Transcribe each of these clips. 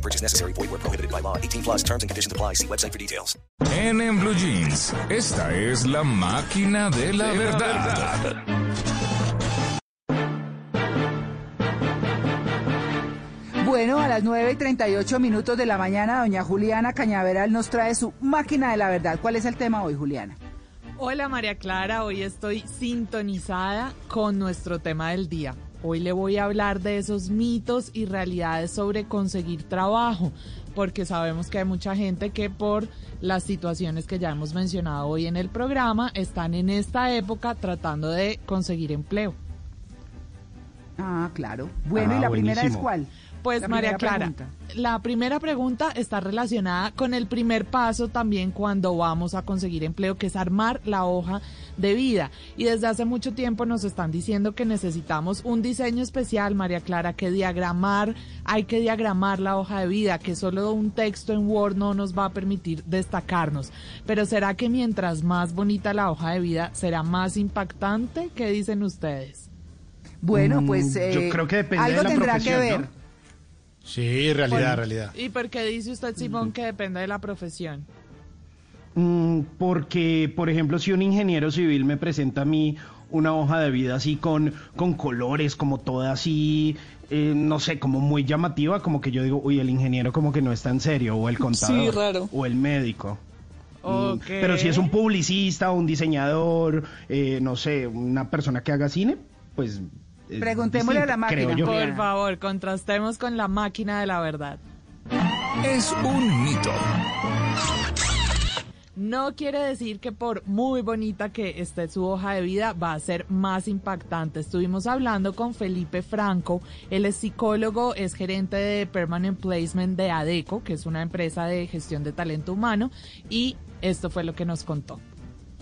No purchase necessary. Void where prohibited by law. 18 plus terms and conditions apply. See website for details. En, en Blue Jeans, esta es la máquina de la verdad. Bueno, a las 9 y 38 minutos de la mañana, doña Juliana Cañaveral nos trae su máquina de la verdad. ¿Cuál es el tema hoy, Juliana? Hola María Clara, hoy estoy sintonizada con nuestro tema del día. Hoy le voy a hablar de esos mitos y realidades sobre conseguir trabajo, porque sabemos que hay mucha gente que por las situaciones que ya hemos mencionado hoy en el programa están en esta época tratando de conseguir empleo. Ah, claro. Bueno, Ah, ¿y la primera es cuál? Pues La María Clara, pregunta. la primera pregunta está relacionada con el primer paso también cuando vamos a conseguir empleo, que es armar la hoja de vida. Y desde hace mucho tiempo nos están diciendo que necesitamos un diseño especial, María Clara, que diagramar, hay que diagramar la hoja de vida, que solo un texto en Word no nos va a permitir destacarnos. Pero ¿será que mientras más bonita la hoja de vida, será más impactante? ¿Qué dicen ustedes? Bueno, Mm, pues yo eh, creo que depende algo de la tendrá que ver. ¿no? Sí, realidad, realidad. ¿Y por qué dice usted, Simón, que depende de la profesión? Mm, porque, por ejemplo, si un ingeniero civil me presenta a mí una hoja de vida así con, con colores, como toda así, eh, no sé, como muy llamativa, como que yo digo, uy, el ingeniero como que no está en serio, o el contador, raro. o el médico. Mm, Ok. Pero si es un publicista, un diseñador, eh, no sé, una persona que haga cine, pues... es Preguntémosle a la máquina. yo. Por favor, contrastemos con la máquina de la verdad. Es un mito. No quiere decir que por muy bonita que esté su hoja de vida va a ser más impactante. Estuvimos hablando con Felipe Franco, él es psicólogo, es gerente de Permanent Placement de ADECO, que es una empresa de gestión de talento humano, y esto fue lo que nos contó.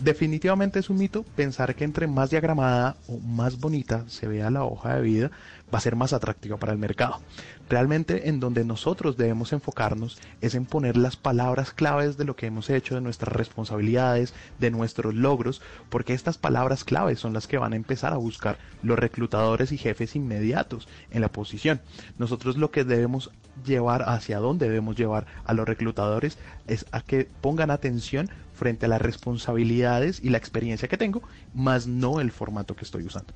Definitivamente es un mito pensar que entre más diagramada o más bonita se vea la hoja de vida, va a ser más atractiva para el mercado. Realmente en donde nosotros debemos enfocarnos es en poner las palabras claves de lo que hemos hecho, de nuestras responsabilidades, de nuestros logros, porque estas palabras claves son las que van a empezar a buscar los reclutadores y jefes inmediatos en la posición. Nosotros lo que debemos llevar, hacia dónde debemos llevar a los reclutadores es a que pongan atención frente a las responsabilidades y la experiencia que tengo, más no el formato que estoy usando.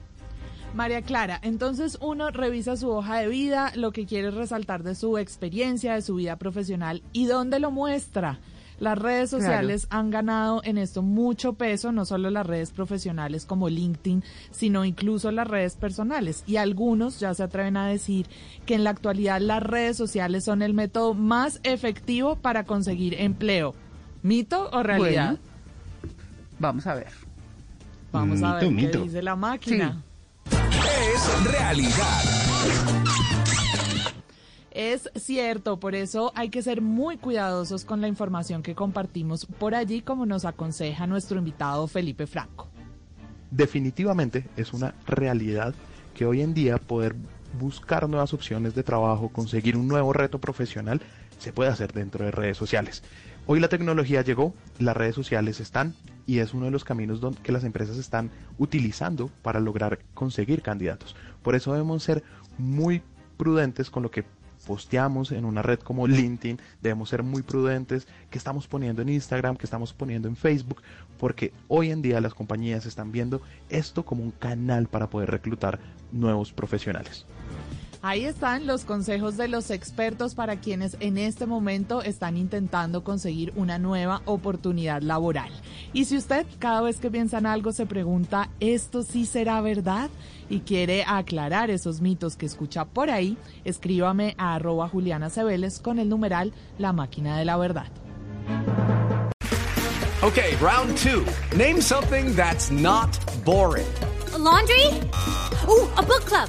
María Clara, entonces uno revisa su hoja de vida, lo que quiere resaltar de su experiencia, de su vida profesional y dónde lo muestra. Las redes Claro. sociales han ganado en esto mucho peso, no solo las redes profesionales como LinkedIn, sino incluso las redes personales. Y algunos ya se atreven a decir que en la actualidad las redes sociales son el método más efectivo para conseguir empleo. ¿Mito o realidad? Bueno, vamos a ver. Vamos a ver Mito, qué mito. dice la máquina. Es realidad. Es cierto, por eso hay que ser muy cuidadosos con la información que compartimos por allí, como nos aconseja nuestro invitado Felipe Franco. Definitivamente es una realidad que hoy en día poder buscar nuevas opciones de trabajo, conseguir un nuevo reto profesional, se puede hacer dentro de redes sociales. Hoy la tecnología llegó, las redes sociales están y es uno de los caminos que las empresas están utilizando para lograr conseguir candidatos. Por eso debemos ser muy prudentes con lo que posteamos en una red como LinkedIn, debemos ser muy prudentes que estamos poniendo en Instagram, que estamos poniendo en Facebook, porque hoy en día las compañías están viendo esto como un canal para poder reclutar nuevos profesionales. Ahí están los consejos de los expertos para quienes en este momento están intentando conseguir una nueva oportunidad laboral. Y si usted cada vez que piensa en algo se pregunta, ¿esto sí será verdad? Y quiere aclarar esos mitos que escucha por ahí, escríbame a arroba Juliana Cebeles con el numeral La Máquina de la Verdad. Okay, round two. Name something that's not boring. A laundry? Ooh, a book club.